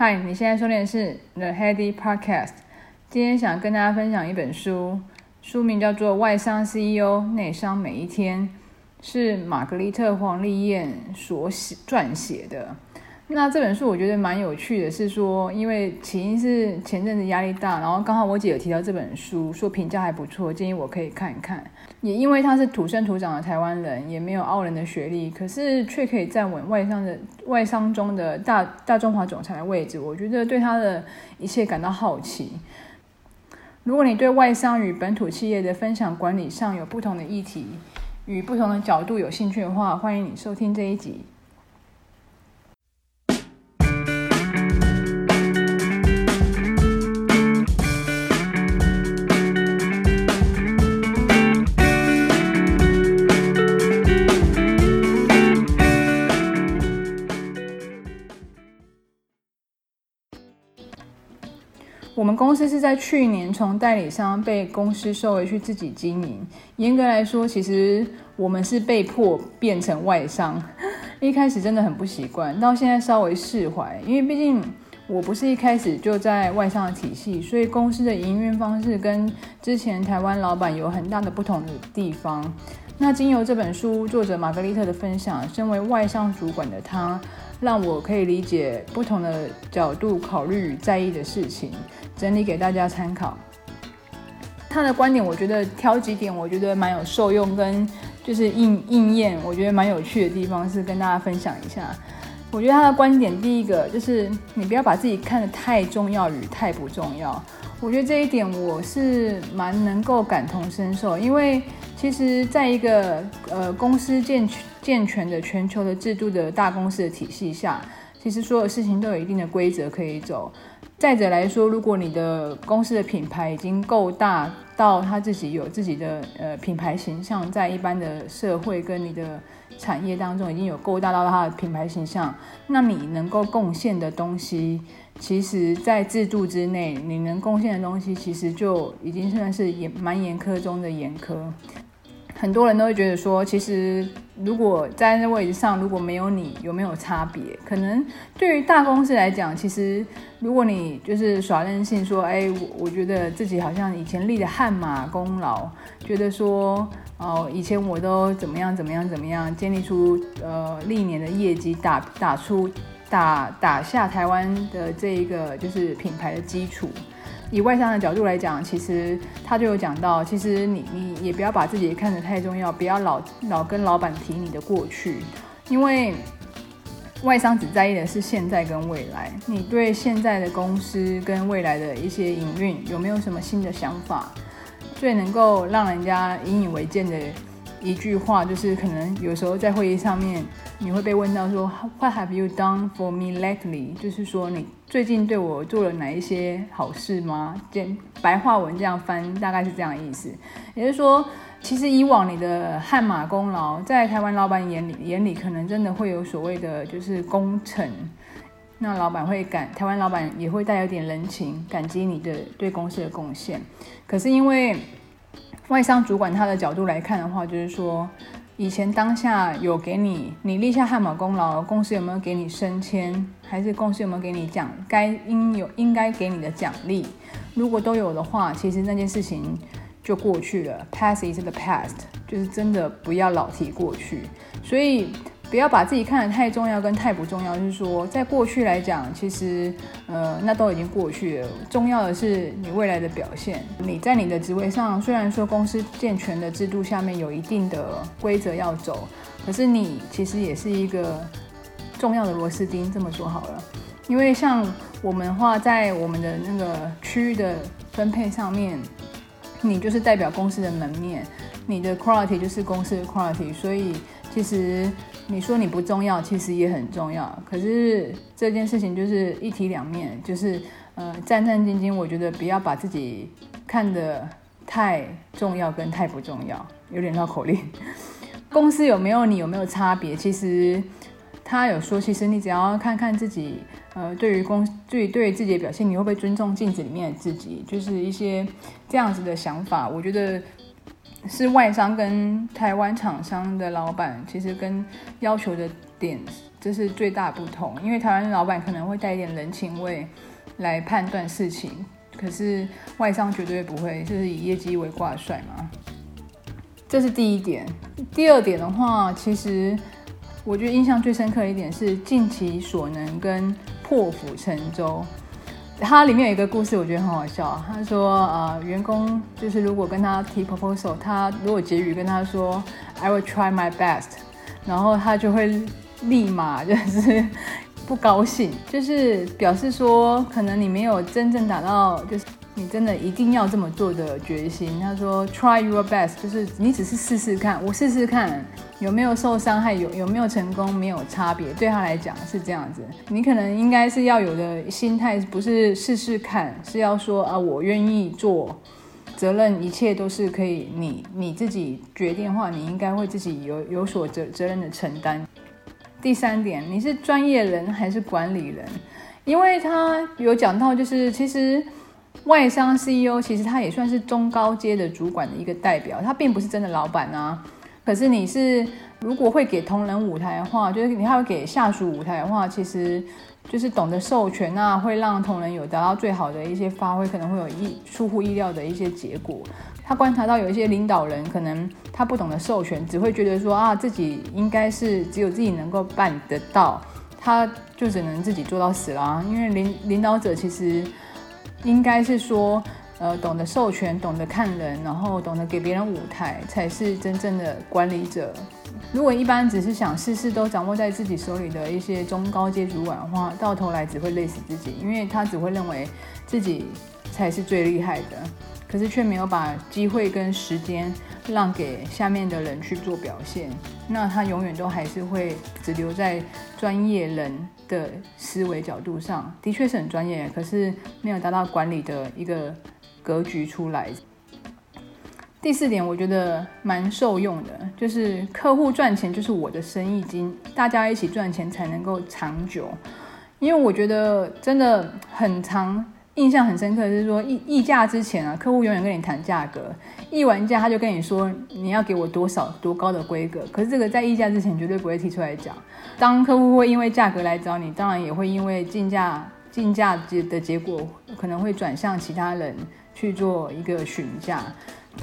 嗨，你现在收听的是 The Heady Podcast。今天想跟大家分享一本书，书名叫做《外商 CEO 内商每一天》，是玛格丽特·黄丽燕所写撰写的。那这本书我觉得蛮有趣的，是说，因为起因是前阵子压力大，然后刚好我姐有提到这本书，说评价还不错，建议我可以看一看。也因为他是土生土长的台湾人，也没有傲人的学历，可是却可以站稳外商的外商中的大大中华总裁的位置，我觉得对他的一切感到好奇。如果你对外商与本土企业的分享管理上有不同的议题与不同的角度有兴趣的话，欢迎你收听这一集。我们公司是在去年从代理商被公司收回去自己经营。严格来说，其实我们是被迫变成外商。一开始真的很不习惯，到现在稍微释怀，因为毕竟我不是一开始就在外商的体系，所以公司的营运方式跟之前台湾老板有很大的不同的地方。那经由这本书作者玛格丽特的分享，身为外商主管的他，让我可以理解不同的角度考虑在意的事情。整理给大家参考，他的观点我觉得挑几点，我觉得蛮有受用，跟就是应应验，我觉得蛮有趣的地方是跟大家分享一下。我觉得他的观点第一个就是你不要把自己看得太重要与太不重要。我觉得这一点我是蛮能够感同身受，因为其实在一个呃公司健健全的全球的制度的大公司的体系下，其实所有事情都有一定的规则可以走。再者来说，如果你的公司的品牌已经够大，到他自己有自己的呃品牌形象，在一般的社会跟你的产业当中已经有够大到他的品牌形象，那你能够贡献的东西，其实在制度之内，你能贡献的东西，其实就已经算是严蛮严苛中的严苛。很多人都会觉得说，其实如果在那位置上，如果没有你，有没有差别？可能对于大公司来讲，其实如果你就是耍任性说，哎，我我觉得自己好像以前立的汗马功劳，觉得说，哦，以前我都怎么样怎么样怎么样，建立出呃历年的业绩，打打出打打下台湾的这一个就是品牌的基础。以外商的角度来讲，其实他就有讲到，其实你你也不要把自己看得太重要，不要老老跟老板提你的过去，因为外商只在意的是现在跟未来。你对现在的公司跟未来的一些营运有没有什么新的想法？最能够让人家引以为鉴的一句话，就是可能有时候在会议上面。你会被问到说，What have you done for me lately？就是说你最近对我做了哪一些好事吗？简白话文这样翻，大概是这样意思。也就是说，其实以往你的汗马功劳，在台湾老板眼里眼里，可能真的会有所谓的就是功臣。那老板会感，台湾老板也会带有点人情，感激你的对公司的贡献。可是因为外商主管他的角度来看的话，就是说。以前当下有给你，你立下汗马功劳，公司有没有给你升迁，还是公司有没有给你奖该应有应该给你的奖励？如果都有的话，其实那件事情就过去了，past is the past，就是真的不要老提过去，所以。不要把自己看得太重要跟太不重要，就是说，在过去来讲，其实，呃，那都已经过去了。重要的是你未来的表现。你在你的职位上，虽然说公司健全的制度下面有一定的规则要走，可是你其实也是一个重要的螺丝钉。这么说好了，因为像我们的话，在我们的那个区域的分配上面，你就是代表公司的门面，你的 quality 就是公司的 quality，所以其实。你说你不重要，其实也很重要。可是这件事情就是一体两面，就是呃战战兢兢。我觉得不要把自己看得太重要跟太不重要，有点绕口令。公司有没有你有没有差别？其实他有说，其实你只要看看自己，呃，对于公对对自己的表现，你会不会尊重镜子里面的自己？就是一些这样子的想法，我觉得是外商跟台湾厂商的老板，其实跟要求的点，这是最大不同。因为台湾老板可能会带一点人情味来判断事情，可是外商绝对不会，就是以业绩为挂帅嘛。这是第一点。第二点的话，其实我觉得印象最深刻的一点是尽其所能跟破釜沉舟。他里面有一个故事，我觉得很好笑。他说，呃，员工就是如果跟他提 proposal，他如果结语跟他说 I will try my best，然后他就会立马就是不高兴，就是表示说可能你没有真正达到就是。你真的一定要这么做的决心。他说，Try your best，就是你只是试试看，我试试看有没有受伤害，有有没有成功，没有差别。对他来讲是这样子。你可能应该是要有的心态，不是试试看，是要说啊，我愿意做，责任一切都是可以你你自己决定的话，你应该会自己有有所责责任的承担。第三点，你是专业人还是管理人？因为他有讲到，就是其实。外商 CEO 其实他也算是中高阶的主管的一个代表，他并不是真的老板啊。可是你是如果会给同仁舞台的话，就是你还会给下属舞台的话，其实就是懂得授权啊，会让同仁有达到最好的一些发挥，可能会有意出乎意料的一些结果。他观察到有一些领导人可能他不懂得授权，只会觉得说啊自己应该是只有自己能够办得到，他就只能自己做到死啦。因为领领导者其实。应该是说，呃，懂得授权，懂得看人，然后懂得给别人舞台，才是真正的管理者。如果一般只是想事事都掌握在自己手里的一些中高阶主管的话，到头来只会累死自己，因为他只会认为自己才是最厉害的，可是却没有把机会跟时间让给下面的人去做表现，那他永远都还是会只留在专业人的思维角度上，的确是很专业，可是没有达到管理的一个格局出来。第四点，我觉得蛮受用的，就是客户赚钱就是我的生意经，大家一起赚钱才能够长久。因为我觉得真的很长。印象很深刻的是说议议价之前啊，客户永远跟你谈价格，议完价他就跟你说你要给我多少多高的规格，可是这个在议价之前绝对不会提出来讲。当客户会因为价格来找你，当然也会因为竞价竞价结的结果可能会转向其他人去做一个询价，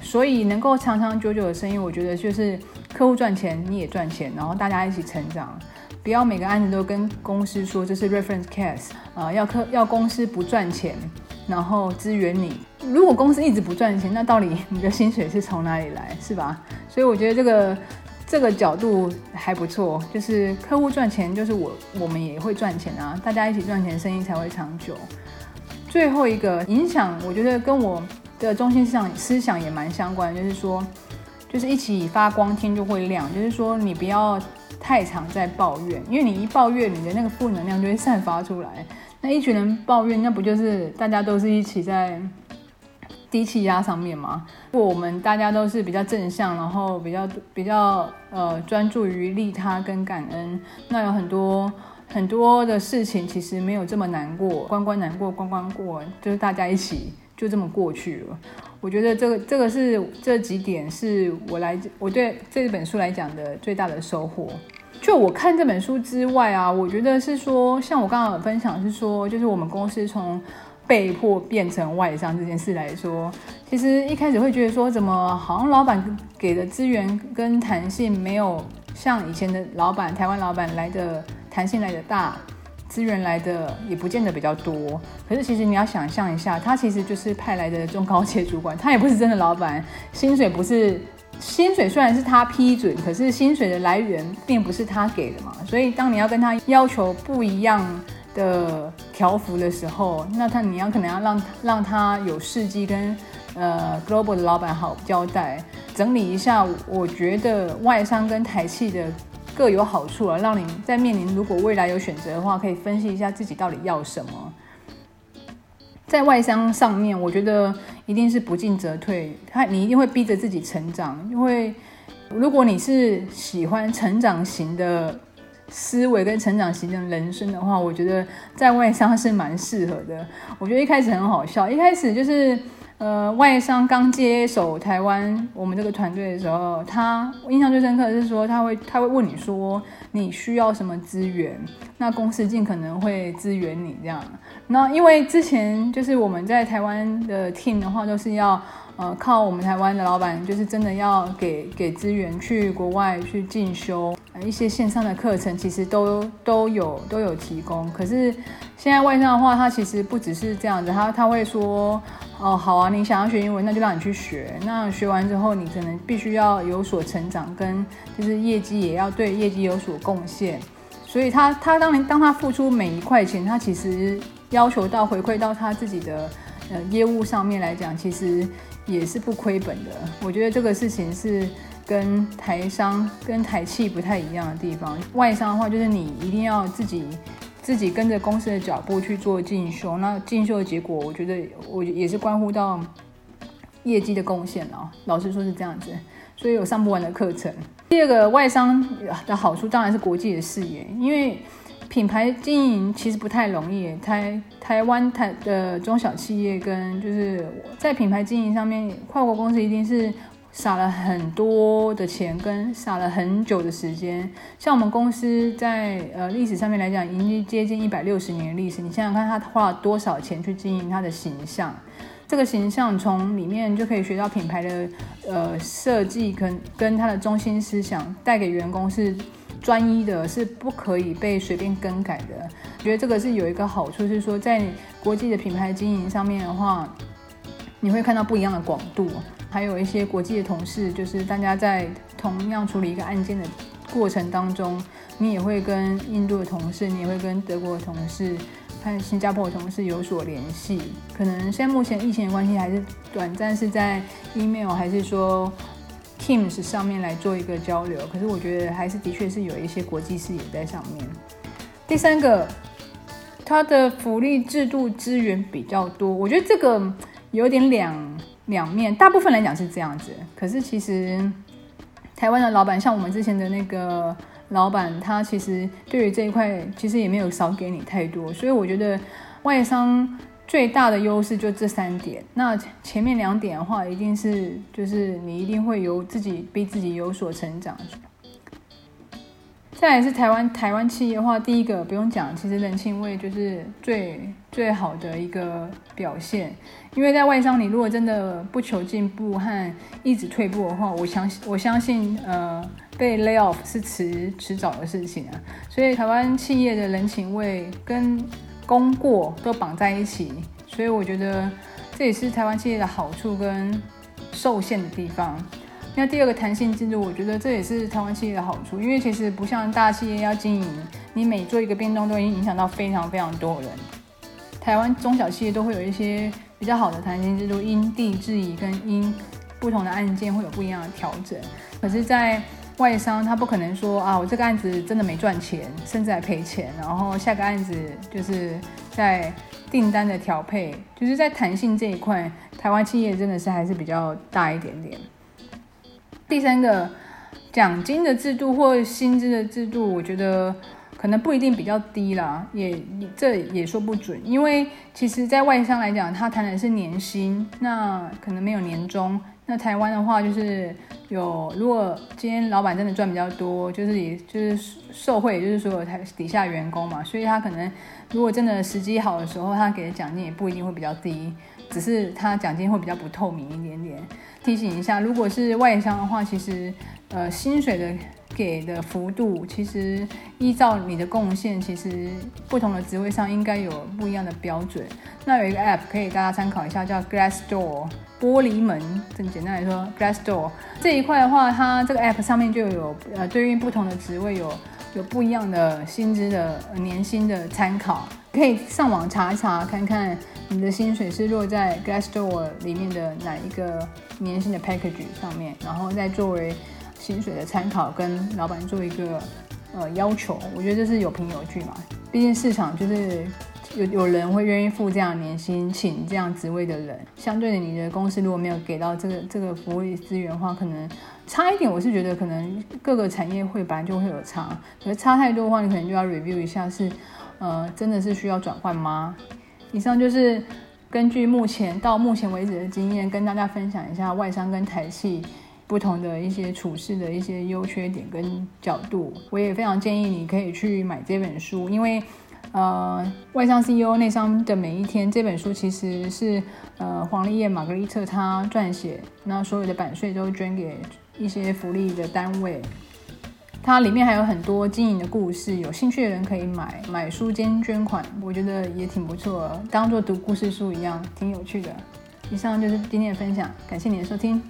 所以能够长长久久的生意，我觉得就是客户赚钱你也赚钱，然后大家一起成长。不要每个案子都跟公司说这是 reference case 啊、呃，要客要公司不赚钱，然后支援你。如果公司一直不赚钱，那到底你的薪水是从哪里来，是吧？所以我觉得这个这个角度还不错，就是客户赚钱，就是我我们也会赚钱啊，大家一起赚钱，生意才会长久。最后一个影响，我觉得跟我的中心思想思想也蛮相关，就是说，就是一起发光，天就会亮。就是说，你不要。太常在抱怨，因为你一抱怨，你的那个负能量就会散发出来。那一群人抱怨，那不就是大家都是一起在低气压上面吗？如果我们大家都是比较正向，然后比较比较呃专注于利他跟感恩，那有很多很多的事情其实没有这么难过，关关难过关关过，就是大家一起就这么过去了。我觉得这个这个是这几点是我来我对这本书来讲的最大的收获。就我看这本书之外啊，我觉得是说，像我刚刚有分享是说，就是我们公司从被迫变成外商这件事来说，其实一开始会觉得说，怎么好像老板给的资源跟弹性没有像以前的老板，台湾老板来的弹性来的大。资源来的也不见得比较多，可是其实你要想象一下，他其实就是派来的中高阶主管，他也不是真的老板，薪水不是，薪水虽然是他批准，可是薪水的来源并不是他给的嘛，所以当你要跟他要求不一样的条幅的时候，那他你要可能要让让他有事迹跟呃 global 的老板好交代，整理一下，我觉得外商跟台企的。各有好处啊，让你在面临如果未来有选择的话，可以分析一下自己到底要什么。在外商上面，我觉得一定是不进则退，他你一定会逼着自己成长，因为如果你是喜欢成长型的思维跟成长型的人生的话，我觉得在外商是蛮适合的。我觉得一开始很好笑，一开始就是呃，外商刚接手台湾我们这个团队的时候，他印象最深刻的是说，他会他会问你说你需要什么资源，那公司尽可能会支援你这样。那因为之前就是我们在台湾的 team 的话，都是要呃靠我们台湾的老板，就是真的要给给资源去国外去进修，一些线上的课程，其实都都有都有提供。可是现在外商的话，他其实不只是这样子，他他会说。哦，好啊，你想要学英文，那就让你去学。那学完之后，你可能必须要有所成长，跟就是业绩也要对业绩有所贡献。所以他他当年当他付出每一块钱，他其实要求到回馈到他自己的呃业务上面来讲，其实也是不亏本的。我觉得这个事情是跟台商跟台企不太一样的地方。外商的话，就是你一定要自己。自己跟着公司的脚步去做进修，那进修的结果，我觉得我也是关乎到业绩的贡献了。老实说是这样子，所以有上不完的课程。第二个外商的好处当然是国际的视野，因为品牌经营其实不太容易。台台湾台的中小企业跟就是在品牌经营上面，跨国公司一定是。撒了很多的钱，跟撒了很久的时间。像我们公司在呃历史上面来讲，已经接近一百六十年的历史。你想想看，他花了多少钱去经营他的形象？这个形象从里面就可以学到品牌的呃设计，跟跟他的中心思想带给员工是专一的，是不可以被随便更改的。我觉得这个是有一个好处，是说在国际的品牌经营上面的话，你会看到不一样的广度。还有一些国际的同事，就是大家在同样处理一个案件的过程当中，你也会跟印度的同事，你也会跟德国的同事，和新加坡的同事有所联系。可能现在目前疫情的关系，还是短暂是在 email 还是说 Teams 上面来做一个交流。可是我觉得还是的确是有一些国际视野在上面。第三个，它的福利制度资源比较多，我觉得这个有点两。两面，大部分来讲是这样子。可是其实，台湾的老板，像我们之前的那个老板，他其实对于这一块，其实也没有少给你太多。所以我觉得外商最大的优势就这三点。那前面两点的话，一定是就是你一定会有自己逼自己有所成长。再来是台湾台湾企业的话，第一个不用讲，其实人情味就是最最好的一个表现。因为在外商，你如果真的不求进步和一直退步的话，我相信我相信呃被 lay off 是迟迟早的事情啊。所以台湾企业的人情味跟功过都绑在一起，所以我觉得这也是台湾企业的好处跟受限的地方。那第二个弹性制度，我觉得这也是台湾企业的好处，因为其实不像大企业要经营，你每做一个变动都已经影响到非常非常多人。台湾中小企业都会有一些比较好的弹性制度，因地制宜跟因不同的案件会有不一样的调整。可是，在外商他不可能说啊，我这个案子真的没赚钱，甚至还赔钱，然后下个案子就是在订单的调配，就是在弹性这一块，台湾企业真的是还是比较大一点点。第三个奖金的制度或薪资的制度，我觉得可能不一定比较低啦，也这也说不准。因为其实，在外商来讲，他谈的是年薪，那可能没有年终。那台湾的话，就是有，如果今天老板真的赚比较多，就是也就是受贿，就是所有台底下员工嘛，所以他可能如果真的时机好的时候，他给的奖金也不一定会比较低，只是他奖金会比较不透明一点点。提醒一下，如果是外商的话，其实呃薪水的给的幅度，其实依照你的贡献，其实不同的职位上应该有不一样的标准。那有一个 app 可以大家参考一下，叫 Glassdoor 玻璃门。这么简单来说，Glassdoor 这一块的话，它这个 app 上面就有呃对应不同的职位有有不一样的薪资的年薪的参考，可以上网查一查看看。你的薪水是落在 Glassdoor 里面的哪一个年薪的 package 上面，然后再作为薪水的参考，跟老板做一个呃要求。我觉得这是有凭有据嘛，毕竟市场就是有有人会愿意付这样年薪，请这样职位的人。相对的，你的公司如果没有给到这个这个福利资源的话，可能差一点。我是觉得可能各个产业会本来就会有差，可是差太多的话，你可能就要 review 一下，是呃真的是需要转换吗？以上就是根据目前到目前为止的经验，跟大家分享一下外商跟台企不同的一些处事的一些优缺点跟角度。我也非常建议你可以去买这本书，因为呃，外商 CEO 内商的每一天这本书其实是呃黄丽叶玛格丽特她撰写，那所有的版税都捐给一些福利的单位。它里面还有很多经营的故事，有兴趣的人可以买买书兼捐款，我觉得也挺不错，当做读故事书一样，挺有趣的。以上就是今天的分享，感谢你的收听。